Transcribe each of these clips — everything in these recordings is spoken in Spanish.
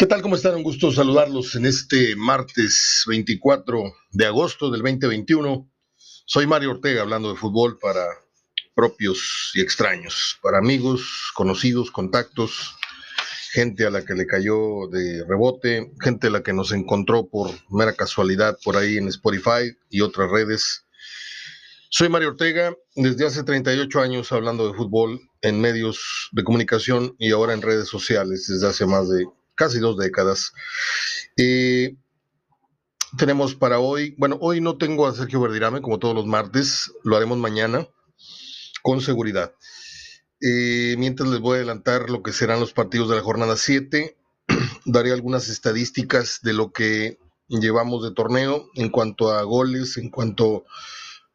¿Qué tal? ¿Cómo están? Un gusto saludarlos en este martes 24 de agosto del 2021. Soy Mario Ortega hablando de fútbol para propios y extraños, para amigos, conocidos, contactos, gente a la que le cayó de rebote, gente a la que nos encontró por mera casualidad por ahí en Spotify y otras redes. Soy Mario Ortega, desde hace 38 años hablando de fútbol en medios de comunicación y ahora en redes sociales desde hace más de casi dos décadas. Tenemos para hoy, bueno, hoy no tengo a Sergio Verdirame como todos los martes, lo haremos mañana con seguridad. Mientras les voy a adelantar lo que serán los partidos de la jornada 7, daré algunas estadísticas de lo que llevamos de torneo en cuanto a goles, en cuanto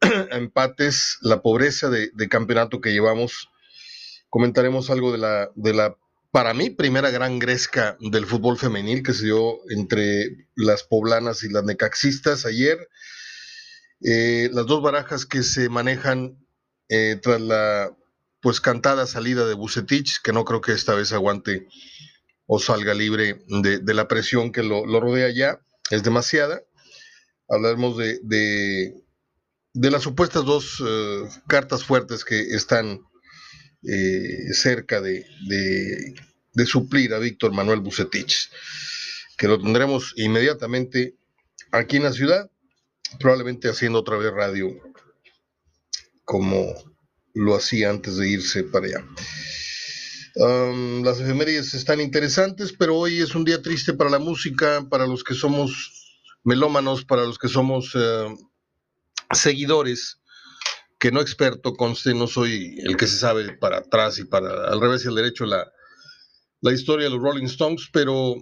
a empates, la pobreza de, de campeonato que llevamos. Comentaremos algo de la, de la para mí, primera gran gresca del fútbol femenil que se dio entre las poblanas y las necaxistas ayer. Eh, las dos barajas que se manejan eh, tras la pues cantada salida de Bucetich, que no creo que esta vez aguante o salga libre de, la presión que lo, rodea ya, es demasiada. Hablaremos de, de, las supuestas dos eh, cartas fuertes que están eh, cerca de, suplir a Víctor Manuel Bucetich, que lo tendremos inmediatamente aquí en la ciudad, probablemente haciendo otra vez radio como lo hacía antes de irse para allá. las efemérides están interesantes, pero hoy es un día triste para la música, para los que somos melómanos, para los que somos eh, seguidores que no experto, conste, no soy el que se sabe para atrás y para al revés y al derecho la, la historia de los Rolling Stones, pero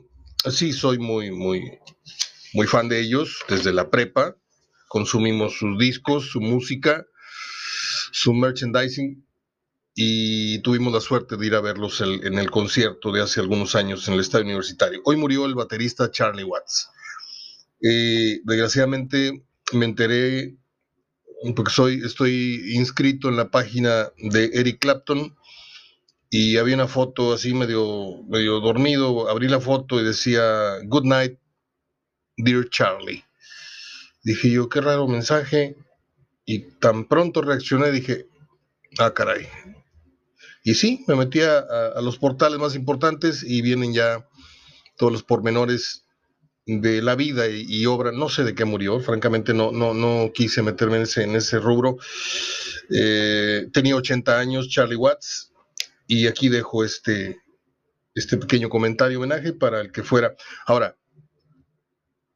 sí soy muy, muy, muy fan de ellos desde la prepa. Consumimos sus discos, su música, su merchandising y tuvimos la suerte de ir a verlos en el concierto de hace algunos años en el estadio universitario. Hoy murió el baterista Charlie Watts. Eh, desgraciadamente me enteré porque soy, estoy inscrito en la página de Eric Clapton y había una foto así medio, medio dormido, abrí la foto y decía, Good night, dear Charlie. Dije yo, qué raro mensaje, y tan pronto reaccioné, dije, ah, caray. Y sí, me metí a, a los portales más importantes y vienen ya todos los pormenores de la vida y, obra, no sé de qué murió, francamente no, no, no quise meterme en ese, en ese rubro. Eh, tenía 80 años, Charlie Watts, y aquí dejo este, este pequeño comentario homenaje para el que fuera. Ahora,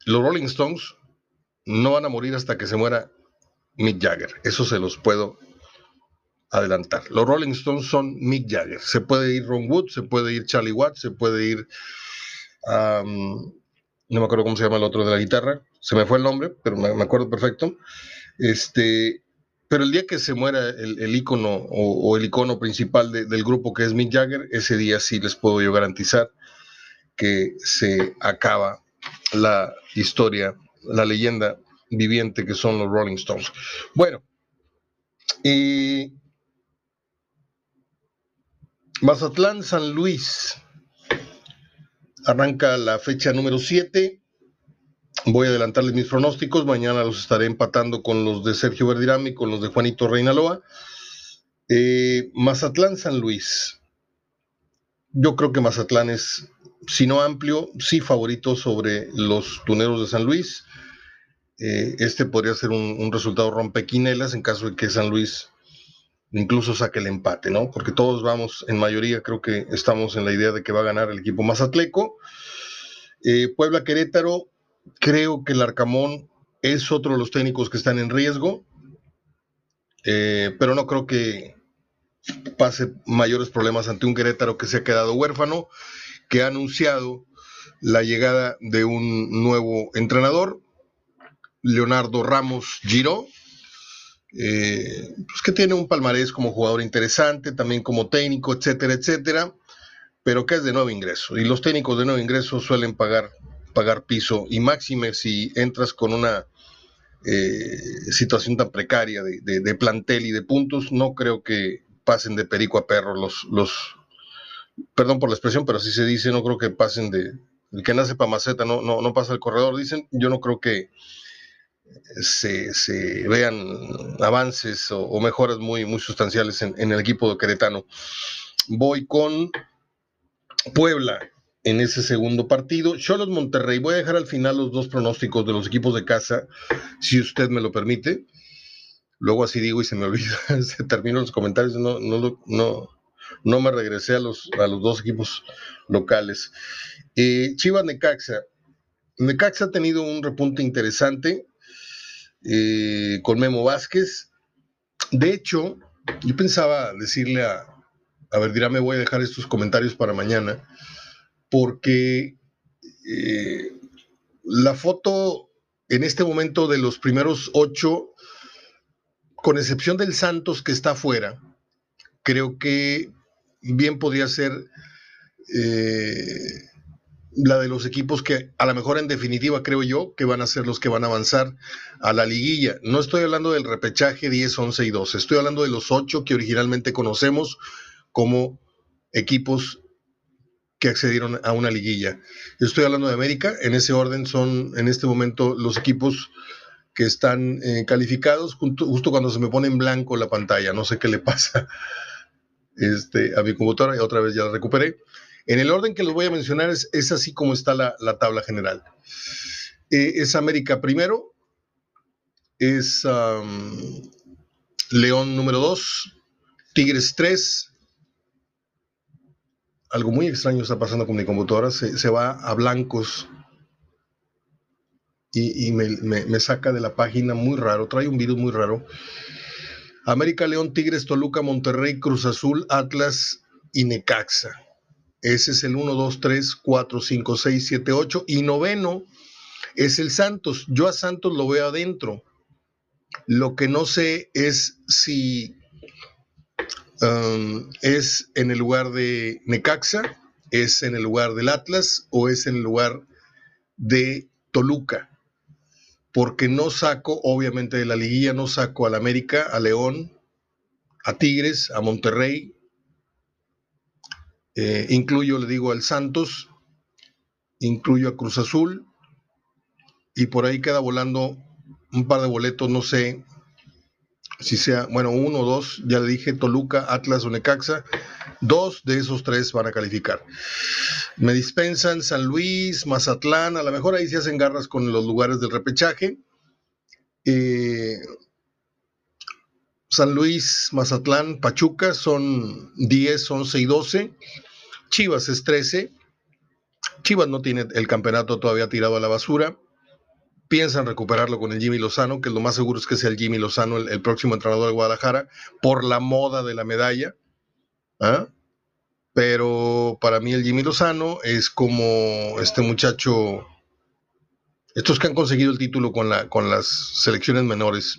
los Rolling Stones no van a morir hasta que se muera Mick Jagger, eso se los puedo adelantar. Los Rolling Stones son Mick Jagger. Se puede ir Ron Wood, se puede ir Charlie Watts, se puede ir no me acuerdo cómo se llama el otro de la guitarra, se me fue el nombre, pero me, acuerdo perfecto. Este, pero el día que se muera el, icono o, el icono principal del grupo que es Mick Jagger, ese día sí les puedo yo garantizar que se acaba la historia, la leyenda viviente que son los Rolling Stones. Bueno, y Mazatlán, San Luis. Arranca la fecha número 7. Voy a adelantarles mis pronósticos. Mañana los estaré empatando con los de Sergio Verdirami, con los de Juanito Reinaloa. Eh, Mazatlán San Luis. Yo creo que Mazatlán es, si no amplio, sí favorito sobre los tuneros de San Luis. Eh, este podría ser un, un resultado rompequinelas en caso de que San Luis incluso saque el empate, ¿no? Porque todos vamos, en mayoría creo que estamos en la idea de que va a ganar el equipo Mazatleco. Eh, Puebla Querétaro, creo que el Arcamón es otro de los técnicos que están en riesgo, eh, pero no creo que pase mayores problemas ante un Querétaro que se ha quedado huérfano, que ha anunciado la llegada de un nuevo entrenador, Leonardo Ramos Giró, eh, pues que tiene un palmarés como jugador interesante, también como técnico, etcétera, etcétera, pero que es de nuevo ingreso. Y los técnicos de nuevo ingreso suelen pagar, pagar piso, y máxime si entras con una eh, situación tan precaria de, plantel y de puntos, no creo que pasen de perico a perro los, perdón por la expresión, pero así se dice, no creo que pasen de, el que nace para maceta no, no, no pasa el corredor, dicen. Yo no creo que se, vean avances o, mejoras muy, muy sustanciales en, el equipo de Queretano. Voy con Puebla en ese segundo partido. Cholos Monterrey. Voy a dejar al final los dos pronósticos de los equipos de casa, si usted me lo permite. Luego así digo y se me olvida, se termino los comentarios, no, no, me regresé a los, a los dos equipos locales. Eh, Chivas Necaxa. Necaxa ha tenido un repunte interesante eh, con Memo Vázquez. De hecho, yo pensaba decirle a, a ver, dirá, me voy a dejar estos comentarios para mañana, porque eh, la foto en este momento de los primeros ocho, con excepción del Santos que está afuera, creo que bien podría ser eh, la de los equipos que a lo mejor en definitiva creo yo que van a ser los que van a avanzar a la liguilla. No estoy hablando del repechaje 10, 11 y 12, estoy hablando de los ocho que originalmente conocemos como equipos que accedieron a una liguilla. Estoy hablando de América, en ese orden son en este momento los equipos que están eh, calificados justo, cuando se me pone en blanco la pantalla, no sé qué le pasa este, a mi computadora y otra vez ya la recuperé. En el orden que los voy a mencionar es, así como está la, tabla general. Eh, es América primero, es León número 2, Tigres 3, algo muy extraño está pasando con mi computadora, se, va a blancos y, me, saca de la página muy raro, trae un virus muy raro. América, León, Tigres, Toluca, Monterrey, Cruz Azul, Atlas y Necaxa. Ese es el 1, 2, 3, 4, 5, 6, 7, 8. Y noveno es el Santos. Yo a Santos lo veo adentro. Lo que no sé es si Um, ¿Es en el lugar de Necaxa? ¿Es en el lugar del Atlas? ¿O es en el lugar de Toluca? Porque no saco, obviamente de la liguilla, no saco al América, a León, a Tigres, a Monterrey. Eh, incluyo, le digo, al Santos, incluyo a Cruz Azul. Y por ahí queda volando un par de boletos, no sé, si sea, bueno, uno o dos, ya le dije, Toluca, Atlas o Necaxa, dos de esos tres van a calificar. Me dispensan San Luis, Mazatlán, a lo mejor ahí se hacen garras con los lugares del repechaje. Eh, San Luis, Mazatlán, Pachuca son 10, 11 y 12. Chivas es 13. Chivas no tiene el campeonato todavía tirado a la basura piensan recuperarlo con el Jimmy Lozano, que lo más seguro es que sea el Jimmy Lozano el, próximo entrenador de Guadalajara, por la moda de la medalla. ¿ah? Pero para mí el Jimmy Lozano es como este muchacho, estos que han conseguido el título con, la, con las selecciones menores,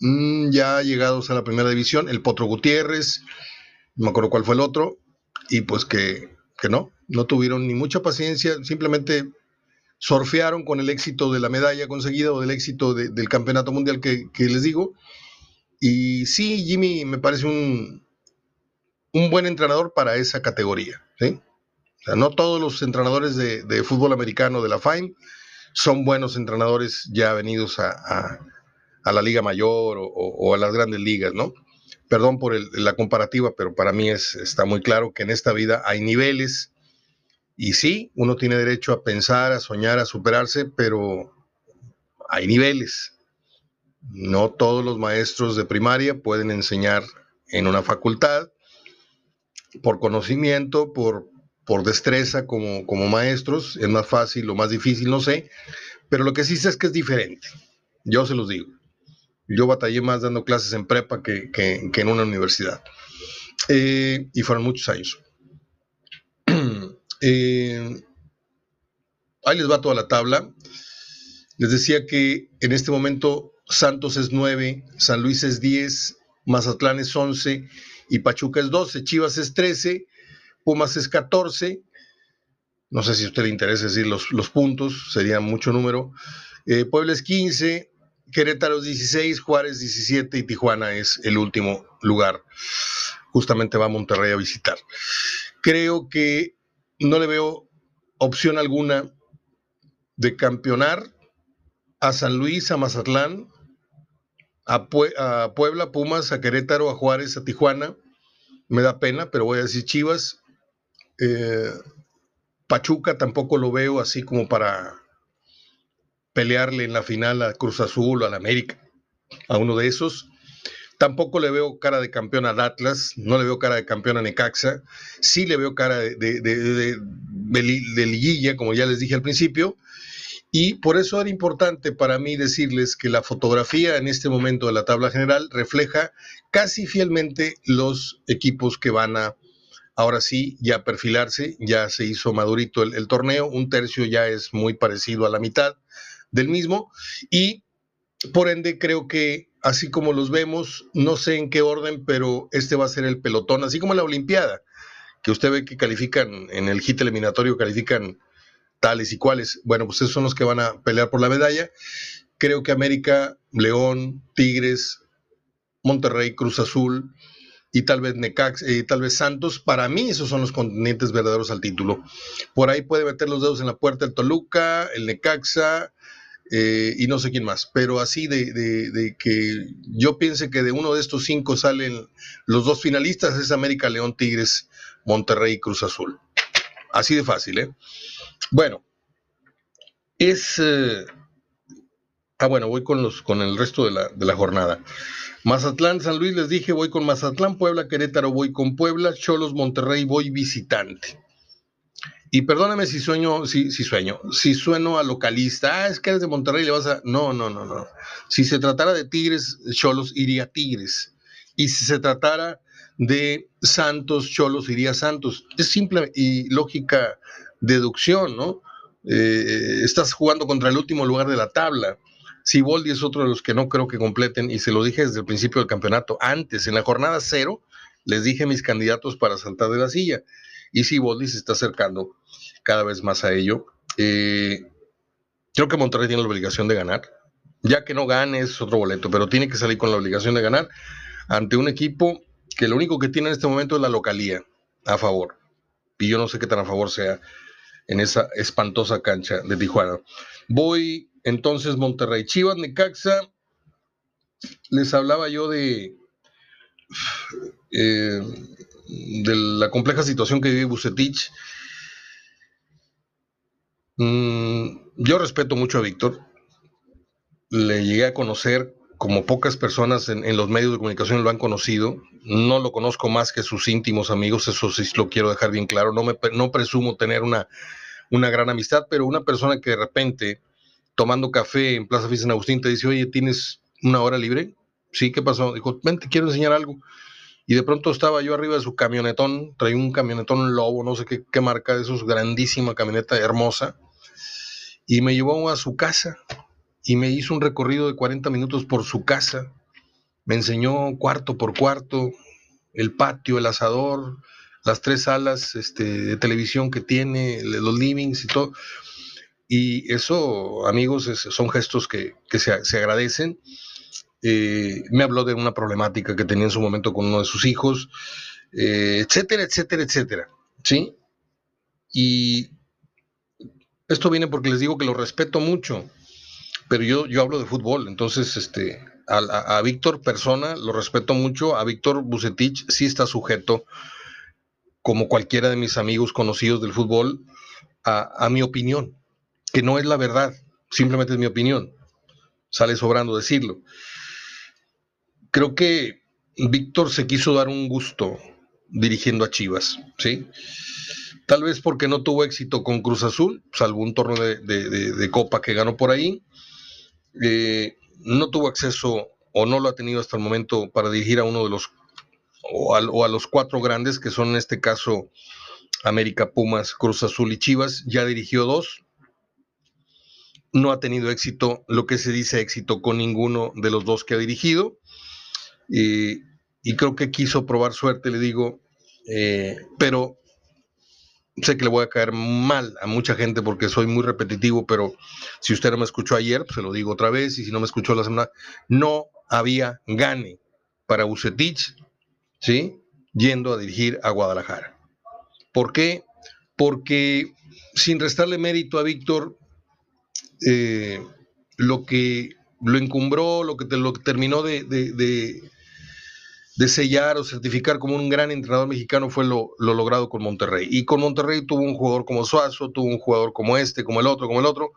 mm, ya llegados a la primera división, el Potro Gutiérrez, no me acuerdo cuál fue el otro, y pues que, que no, no tuvieron ni mucha paciencia, simplemente surfearon con el éxito de la medalla conseguida o del éxito del campeonato mundial que, les digo. Y sí, Jimmy me parece un, un buen entrenador para esa categoría. no todos los entrenadores de, fútbol americano de la FIME son buenos entrenadores ya venidos a, la Liga Mayor o, a las grandes ligas, ¿no? Perdón por la comparativa, pero para mí es, está muy claro que en esta vida hay niveles y sí, uno tiene derecho a pensar, a soñar, a superarse, pero hay niveles. No todos los maestros de primaria pueden enseñar en una facultad por conocimiento, por, por destreza como, como maestros. Es más fácil o más difícil, no sé. Pero lo que sí sé es que es diferente. Yo se los digo. Yo batallé más dando clases en prepa que, en una universidad. Eh, y fueron muchos años. Eh, ahí les va toda la tabla. Les decía que en este momento Santos es 9, San Luis es 10, Mazatlán es 11 y Pachuca es 12, Chivas es 13, Pumas es 14. No sé si a usted le interesa decir los, los puntos, sería mucho número. Eh, Puebla es 15, Querétaro es 16, Juárez 17 y Tijuana es el último lugar. Justamente va a Monterrey a visitar. Creo que no le veo opción alguna de campeonar a San Luis, a Mazatlán, a, Puebla, Pumas, a Querétaro, a Juárez, a Tijuana. Me da pena, pero voy a decir Chivas. Eh, Pachuca tampoco lo veo así como para pelearle en la final a Cruz Azul o al América, a uno de esos. Tampoco le veo cara de campeón a Atlas, no le veo cara de campeón a Necaxa, sí le veo cara de, de liguilla, como ya les dije al principio, y por eso era importante para mí decirles que la fotografía en este momento de la tabla general refleja casi fielmente los equipos que van a, ahora sí, ya perfilarse, ya se hizo madurito el, torneo, un tercio ya es muy parecido a la mitad del mismo y por ende creo que así como los vemos, no sé en qué orden, pero este va a ser el pelotón, así como la Olimpiada, que usted ve que califican en el hit eliminatorio, califican tales y cuales. Bueno, pues esos son los que van a pelear por la medalla. Creo que América, León, Tigres, Monterrey, Cruz Azul y tal vez Necax, y tal vez Santos, para mí esos son los contendientes verdaderos al título. Por ahí puede meter los dedos en la puerta el Toluca, el Necaxa, eh, y no sé quién más, pero así de, que yo piense que de uno de estos cinco salen los dos finalistas es América, León, Tigres, Monterrey y Cruz Azul. Así de fácil, ¿eh? Bueno, es... Eh, ah, bueno, voy con, los, con el resto de la, de la jornada. Mazatlán, San Luis, les dije, voy con Mazatlán, Puebla, Querétaro, voy con Puebla, Cholos, Monterrey, voy visitante. Y perdóname si sueño, si, si sueño, si sueno a localista, ah, es que eres de Monterrey, le vas a. No, no, no, no. Si se tratara de Tigres, Cholos, iría Tigres. Y si se tratara de Santos, Cholos, iría Santos. Es simple y lógica deducción, ¿no? Eh, estás jugando contra el último lugar de la tabla. Siboldi es otro de los que no creo que completen, y se lo dije desde el principio del campeonato. Antes, en la jornada cero, les dije mis candidatos para saltar de la silla. Y Siboldi se está acercando cada vez más a ello. Eh, creo que Monterrey tiene la obligación de ganar. Ya que no gane es otro boleto, pero tiene que salir con la obligación de ganar ante un equipo que lo único que tiene en este momento es la localía a favor. Y yo no sé qué tan a favor sea en esa espantosa cancha de Tijuana. Voy entonces Monterrey, Chivas, Necaxa. Les hablaba yo de, eh, de la compleja situación que vive Bucetich. Mm, yo respeto mucho a Víctor. Le llegué a conocer como pocas personas en, los medios de comunicación lo han conocido. No lo conozco más que sus íntimos amigos, eso sí lo quiero dejar bien claro. No, me, no presumo tener una, una gran amistad, pero una persona que de repente, tomando café en Plaza Fiesta Agustín, te dice, oye, ¿tienes una hora libre? Sí, ¿qué pasó? Dijo, ven, te quiero enseñar algo. Y de pronto estaba yo arriba de su camionetón, traía un camionetón lobo, no sé qué, marca de esos, grandísima camioneta hermosa, y me llevó a su casa y me hizo un recorrido de 40 minutos por su casa. Me enseñó cuarto por cuarto, el patio, el asador, las tres salas este, de televisión que tiene, los livings y todo. Y eso, amigos, son gestos que, se, agradecen. Eh, me habló de una problemática que tenía en su momento con uno de sus hijos, eh, etcétera, etcétera, etcétera. ¿Sí? Y esto viene porque les digo que lo respeto mucho pero yo, yo hablo de fútbol, entonces este, a, Víctor persona lo respeto mucho, a Víctor Bucetich sí está sujeto, como cualquiera de mis amigos conocidos del fútbol, a, mi opinión, que no es la verdad, simplemente es mi opinión, sale sobrando decirlo. Creo que Víctor se quiso dar un gusto dirigiendo a Chivas, ¿sí? Tal vez porque no tuvo éxito con Cruz Azul, salvo un torneo de copa que ganó por ahí, eh, no tuvo acceso o no lo ha tenido hasta el momento para dirigir a uno de los o a, los cuatro grandes que son en este caso América, Pumas, Cruz Azul y Chivas. Ya dirigió dos. No ha tenido éxito, lo que se dice éxito con ninguno de los dos que ha dirigido. Y creo que quiso probar suerte, le digo, eh, pero sé que le voy a caer mal a mucha gente porque soy muy repetitivo, pero si usted no me escuchó ayer, pues se lo digo otra vez, y si no me escuchó la semana, no había gane para Bucetich, ¿sí? Yendo a dirigir a Guadalajara. ¿Por qué? Porque sin restarle mérito a Víctor, eh, lo que lo encumbró, lo que, lo terminó de, sellar o certificar como un gran entrenador mexicano fue lo, lo, logrado con Monterrey. Y con Monterrey tuvo un jugador como Suazo, tuvo un jugador como este, como el otro, como el otro,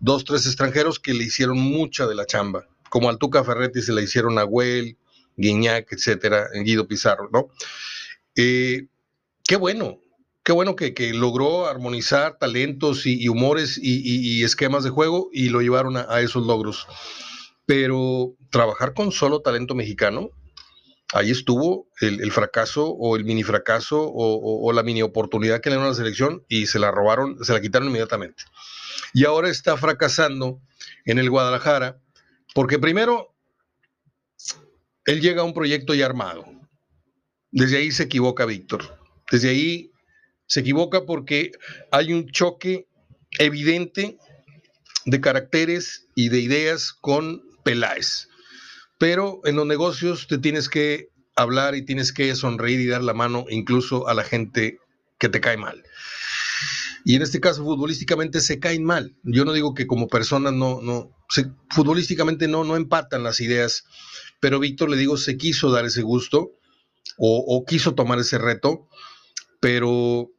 dos, tres extranjeros que le hicieron mucha de la chamba, como Altuca Ferretti se la hicieron a Güell, Guiñac, etcétera, Guido Pizarro, ¿no? Eh, qué bueno, qué bueno que, logró armonizar talentos y, humores y, esquemas de juego y lo llevaron a, esos logros. Pero trabajar con solo talento mexicano, ahí estuvo el, fracaso o el mini fracaso o, la mini oportunidad que le dieron a la selección y se la robaron, se la quitaron inmediatamente. Y ahora está fracasando en el Guadalajara porque primero él llega a un proyecto ya armado. Desde ahí se equivoca Víctor. Desde ahí se equivoca porque hay un choque evidente de caracteres y de ideas con Peláez. Pero en los negocios te tienes que hablar y tienes que sonreír y dar la mano incluso a la gente que te cae mal. Y en este caso, futbolísticamente se caen mal. Yo no digo que como personas no, no, futbolísticamente no, no empatan las ideas, pero Víctor le digo, se quiso dar ese gusto o quiso tomar ese reto, pero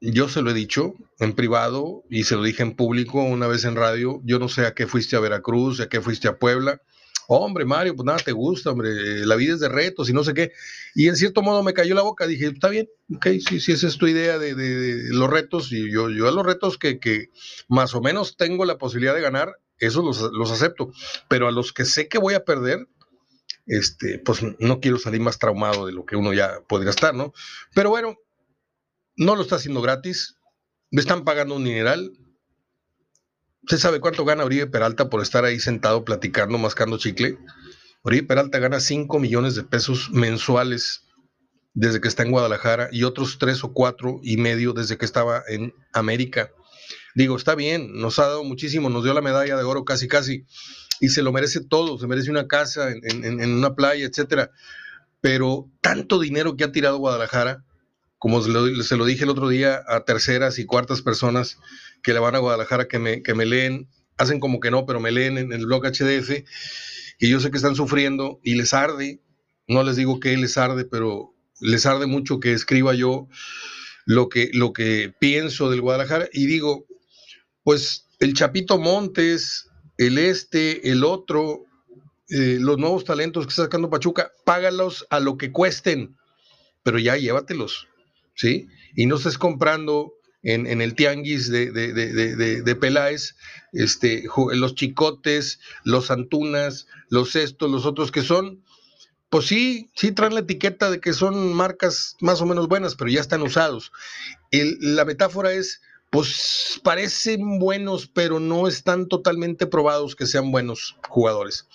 yo se lo he dicho en privado y se lo dije en público una vez en radio. Yo no sé a qué fuiste a Veracruz, a qué fuiste a Puebla. Hombre, Mario, pues nada te gusta, hombre. La vida es de retos y no sé qué. Y en cierto modo me cayó la boca. Dije, está bien, ok, si, si esa es tu idea de, los retos. Y yo, yo a los retos que, que, más o menos tengo la posibilidad de ganar, esos los, los acepto. Pero a los que sé que voy a perder, este, pues no quiero salir más traumado de lo que uno ya podría estar, ¿no? Pero bueno, no lo está haciendo gratis, me están pagando un mineral. ¿Usted sabe cuánto gana Oribe Peralta por estar ahí sentado platicando, mascando chicle? Oribe Peralta gana 5 millones de pesos mensuales desde que está en Guadalajara y otros 3 o 4 y medio desde que estaba en América. Digo, está bien, nos ha dado muchísimo, nos dio la medalla de oro casi casi y se lo merece todo, se merece una casa en, en una playa, etcétera. Pero tanto dinero que ha tirado Guadalajara, como se lo, dije el otro día a terceras y cuartas personas que le van a Guadalajara que me, que me leen, hacen como que no, pero me leen en el blog HDF, y yo sé que están sufriendo y les arde, no les digo que les arde, pero les arde mucho que escriba yo lo que, lo que pienso del Guadalajara y digo, pues el Chapito Montes, el este, el otro, eh, los nuevos talentos que está sacando Pachuca, págalos a lo que cuesten, pero ya llévatelos. ¿Sí? Y no estés comprando en, el tianguis de, de, Peláez, este, los chicotes, los antunas, los estos, los otros que son, pues sí, sí traen la etiqueta de que son marcas más o menos buenas, pero ya están usados. la metáfora es, pues parecen buenos, pero no están totalmente probados que sean buenos jugadores.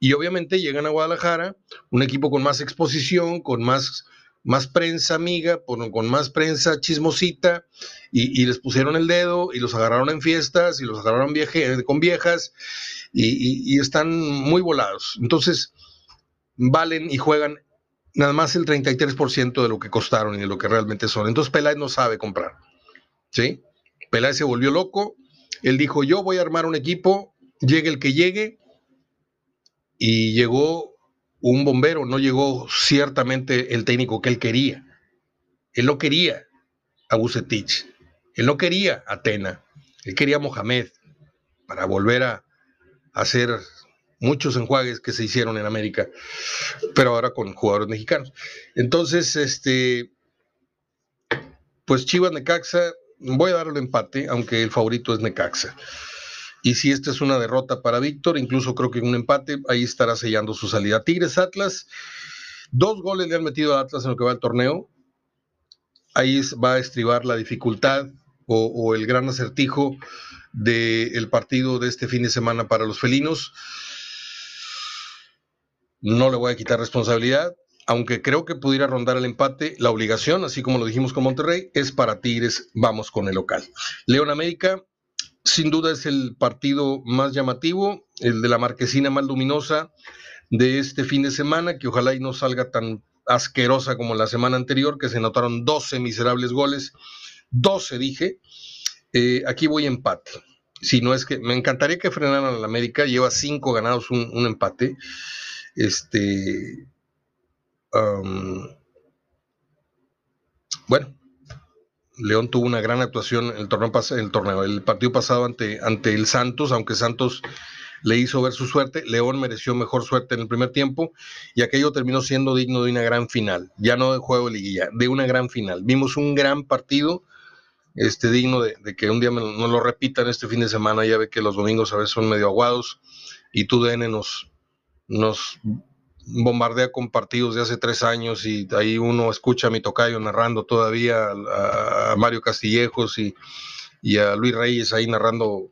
Y obviamente llegan a Guadalajara, un equipo con más exposición, con más más prensa amiga, con más prensa chismosita, y, les pusieron el dedo y los agarraron en fiestas y los agarraron con viejas y, están muy volados. Entonces, valen y juegan nada más el 33% de lo que costaron y de lo que realmente son. Entonces, Peláez no sabe comprar. ¿Sí? Peláez se volvió loco. Él dijo, yo voy a armar un equipo, llegue el que llegue, y llegó un bombero, no llegó ciertamente el técnico que él quería. Él no quería a Bucetich, él no quería a Atena, él quería a Mohamed para volver a hacer muchos enjuagues que se hicieron en América, pero ahora con jugadores mexicanos. Entonces, este, pues Chivas Necaxa, voy a darle el empate, aunque el favorito es Necaxa. Y si esta es una derrota para Víctor, incluso creo que un empate, ahí estará sellando su salida. Tigres Atlas, dos goles le han metido a Atlas en lo que va el torneo. Ahí va a estribar la dificultad o, el gran acertijo del partido de este fin de semana para los felinos. No le voy a quitar responsabilidad, aunque creo que pudiera rondar el empate, la obligación, así como lo dijimos con Monterrey, es para Tigres, vamos con el local. León América, sin duda es el partido más llamativo, el de la marquesina más luminosa de este fin de semana, que ojalá y no salga tan asquerosa como la semana anterior, que se notaron 12 miserables goles, 12 dije. Eh, aquí voy empate. Si no es que me encantaría que frenaran a la América, lleva cinco ganados, un, empate. Este. bueno, León tuvo una gran actuación en el torneo, el, torneo, el partido pasado ante, ante el Santos, aunque Santos le hizo ver su suerte. León mereció mejor suerte en el primer tiempo y aquello terminó siendo digno de una gran final, ya no de juego de liguilla, de una gran final. Vimos un gran partido, este digno de, que un día no lo repitan este fin de semana. Ya ve que los domingos a veces son medio aguados y tú DN nos, nos bombardea con partidos de hace tres años y ahí uno escucha a mi tocayo narrando todavía a, Mario Castillejos y, y, a Luis Reyes ahí narrando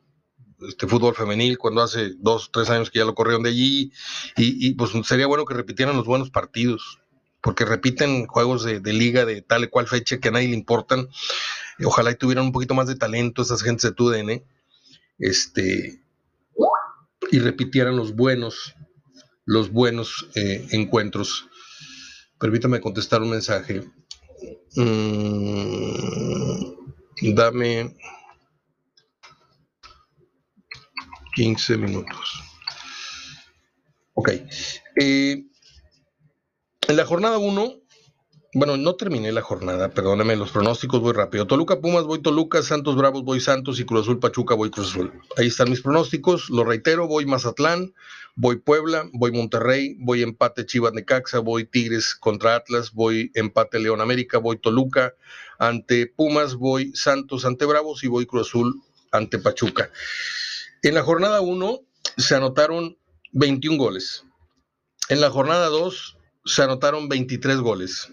este fútbol femenil cuando hace dos, tres años que ya lo corrieron de allí y, pues sería bueno que repitieran los buenos partidos porque repiten juegos de, liga de tal y cual fecha que a nadie le importan. Ojalá y tuvieran un poquito más de talento esas gentes de TUDN, este, y repitieran los buenos, los buenos eh, encuentros. Permítame contestar un mensaje. Mm, dame 15 minutos. Ok. Eh, en la jornada 1, bueno, no terminé la jornada, perdóname, los pronósticos voy rápido. Toluca Pumas, voy Toluca, Santos Bravos, voy Santos y Cruz Azul Pachuca, voy Cruz Azul. Ahí están mis pronósticos, lo reitero, voy Mazatlán, voy Puebla, voy Monterrey, voy empate Chivas Necaxa, voy Tigres contra Atlas, voy empate León América, voy Toluca ante Pumas, voy Santos ante Bravos y voy Cruz Azul ante Pachuca. En la jornada 1 se anotaron 21 goles. En la jornada 2 se anotaron 23 goles.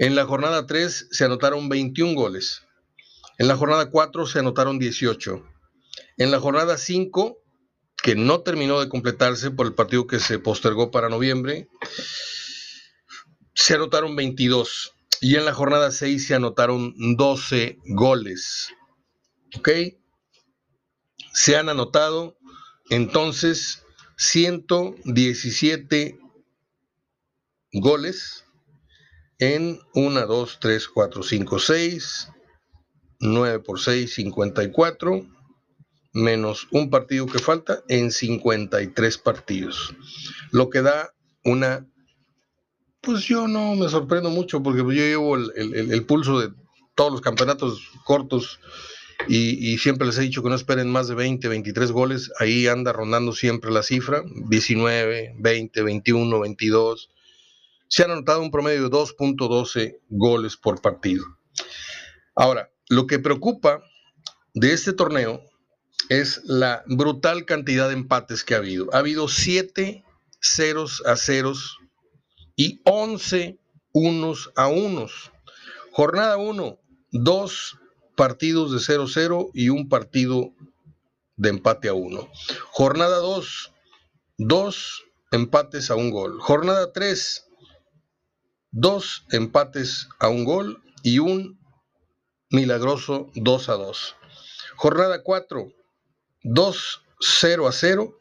En la jornada 3 se anotaron 21 goles. En la jornada 4 se anotaron 18. En la jornada 5, que no terminó de completarse por el partido que se postergó para noviembre, se anotaron 22. Y en la jornada 6 se anotaron 12 goles. ¿Ok? se han anotado entonces 117 goles en 1, 2, 3, 4, 5, 6, 9 por 6, 54, menos un partido que falta en 53 partidos. Lo que da una, pues yo no me sorprendo mucho porque yo llevo el, el pulso de todos los campeonatos cortos y, siempre les he dicho que no esperen más de 20, 23 goles. Ahí anda rondando siempre la cifra, 19, 20, 21, 22. Se han anotado un promedio de 2.12 goles por partido. Ahora, lo que preocupa de este torneo es la brutal cantidad de empates que ha habido. Ha habido 7 ceros a ceros y 11 unos a unos. Jornada 1, 2 partidos de 0-0 y un partido de empate a 1. Jornada 2, dos empates a un gol. Jornada 3, dos empates a un gol y un milagroso 2 a 2. Jornada 4, 2 0 a 0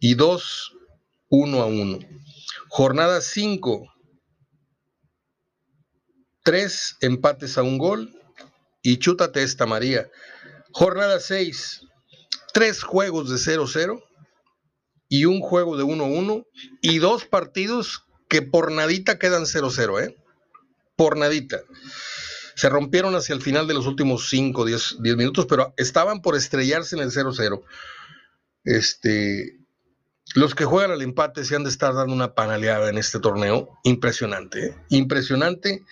y 2 1 a 1. Jornada 5, 3 empates a un gol y chútate esta, María. Jornada 6, tres juegos de 0-0 y un juego de 1-1 y dos partidos que por nadita quedan 0-0, ¿eh? Por nadita. Se rompieron hacia el final de los últimos 5, 10, 10 minutos, pero estaban por estrellarse en el 0-0. Este, los que juegan al empate se han de estar dando una panaleada en este torneo. Impresionante, ¿eh? impresionante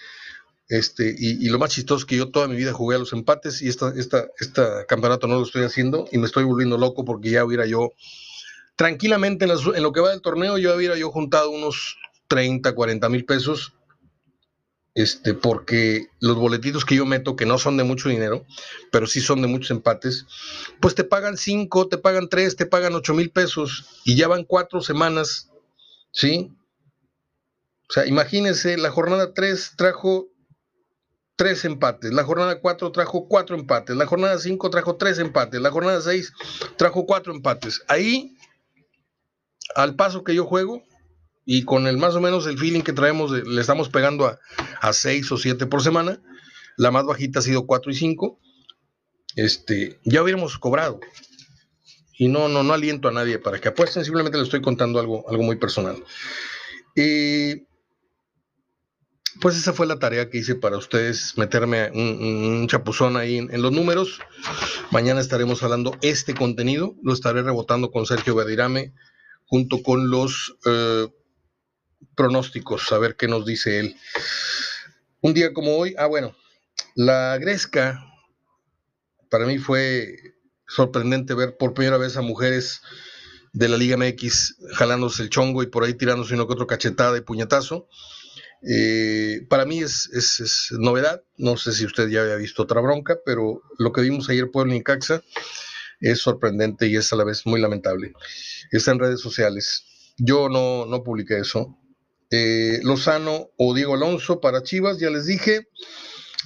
este, y, lo más chistoso es que yo toda mi vida jugué a los empates y esta, esta, esta campeonato no lo estoy haciendo y me estoy volviendo loco porque ya hubiera yo, tranquilamente en, lo que va del torneo, yo hubiera yo juntado unos 30, 40 mil pesos, este, porque los boletitos que yo meto, que no son de mucho dinero, pero sí son de muchos empates, pues te pagan 5, te pagan 3, te pagan 8 mil pesos y ya van cuatro semanas, ¿sí? O sea, imagínense, la jornada 3 trajo tres empates. La jornada 4 trajo cuatro empates. La jornada 5 trajo tres empates. La jornada 6 trajo cuatro empates. Ahí, al paso que yo juego y con el más o menos el feeling que traemos, le estamos pegando a, a 6 o 7 por semana. La más bajita ha sido 4 y 5. este, ya hubiéramos cobrado. Y no, no, no aliento a nadie para que apuesten, simplemente les estoy contando algo, algo muy personal. Y pues esa fue la tarea que hice para ustedes, meterme un, chapuzón ahí en, los números. Mañana estaremos hablando este contenido, lo estaré rebotando con Sergio Verdirame, junto con los eh, pronósticos, a ver qué nos dice él. Un día como hoy, ah bueno, la Gresca, para mí fue sorprendente ver por primera vez a mujeres de la Liga MX jalándose el chongo y por ahí tirándose uno que otro cachetada y puñetazo. Eh, para mí es, novedad, no sé si usted ya había visto otra bronca, pero lo que vimos ayer Puebla y Caxa es sorprendente y es a la vez muy lamentable. Está en redes sociales. Yo no, no publiqué eso. Eh, Lozano o Diego Alonso para Chivas, ya les dije.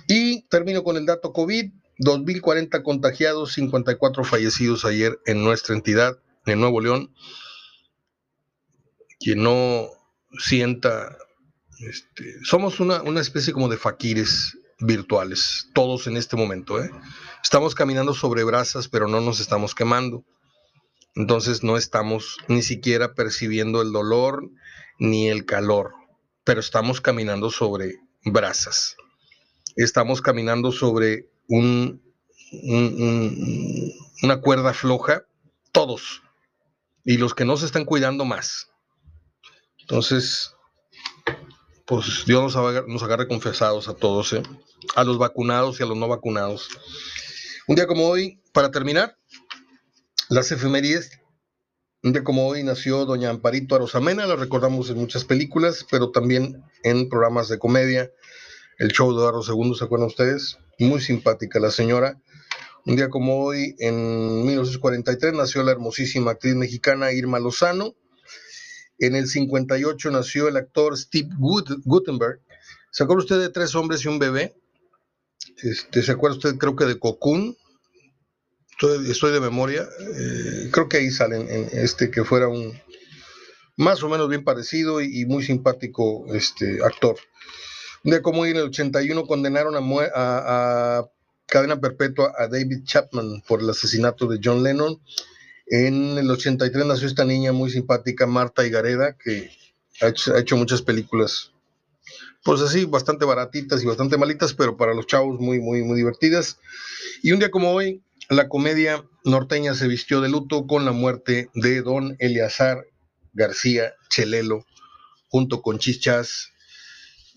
Y termino con el dato COVID. 2.040 contagiados, 54 fallecidos ayer en nuestra entidad, en Nuevo León. Quien no sienta, este, somos una, especie como de faquires virtuales, todos en este momento. ¿eh? Estamos caminando sobre brasas, pero no nos estamos quemando. Entonces no estamos ni siquiera percibiendo el dolor ni el calor, pero estamos caminando sobre brasas. Estamos caminando sobre un, una cuerda floja, todos, y los que no se están cuidando más. Entonces, pues Dios nos agarre, confesados a todos, ¿eh? a los vacunados y a los no vacunados. Un día como hoy, para terminar, las efemérides, un día como hoy nació doña Amparito Arosamena, la recordamos en muchas películas, pero también en programas de comedia. El show de Eduardo II, ¿se acuerdan ustedes? muy simpática la señora. Un día como hoy, en 1943, nació la hermosísima actriz mexicana Irma Lozano. En el 58 nació el actor Steve Gutenberg. ¿Se acuerda usted de Tres hombres y un bebé? Este, ¿Se acuerda usted, creo que de Cocoon? Estoy, de memoria. Eh, creo que ahí salen en este que fuera un más o menos bien parecido y, muy simpático este, actor de cómo en el 81 condenaron a, cadena perpetua a David Chapman por el asesinato de John Lennon. En el 83 nació esta niña muy simpática, Marta Higareda, que ha hecho, muchas películas, pues así, bastante baratitas y bastante malitas, pero para los chavos muy, muy, muy divertidas. Y un día como hoy, la comedia norteña se vistió de luto con la muerte de don Eleazar García Chelelo, junto con Chichas,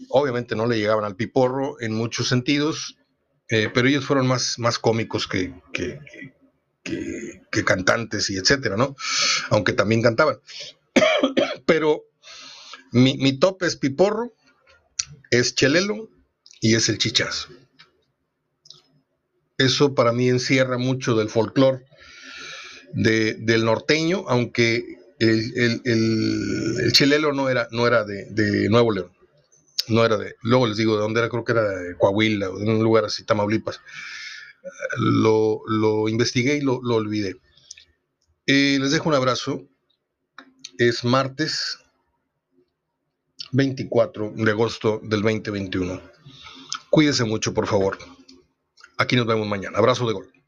obviamente no le llegaban al piporro en muchos sentidos, eh, pero ellos fueron más, más cómicos que, que, cantantes y etcétera, ¿no? Aunque también cantaban. pero mi, mi, top es piporro, es chelelo y es el chichazo. Eso para mí encierra mucho del folclore del norteño, aunque el, el, chelelo no era, no era de Nuevo León no era de, luego les digo de dónde era, creo que era de Coahuila, de un lugar así, Tamaulipas. Lo, investigué y lo, olvidé. Eh, les dejo un abrazo. Es martes 24 de agosto del 2021. Cuídense mucho, por favor. Aquí nos vemos mañana. Abrazo de gol.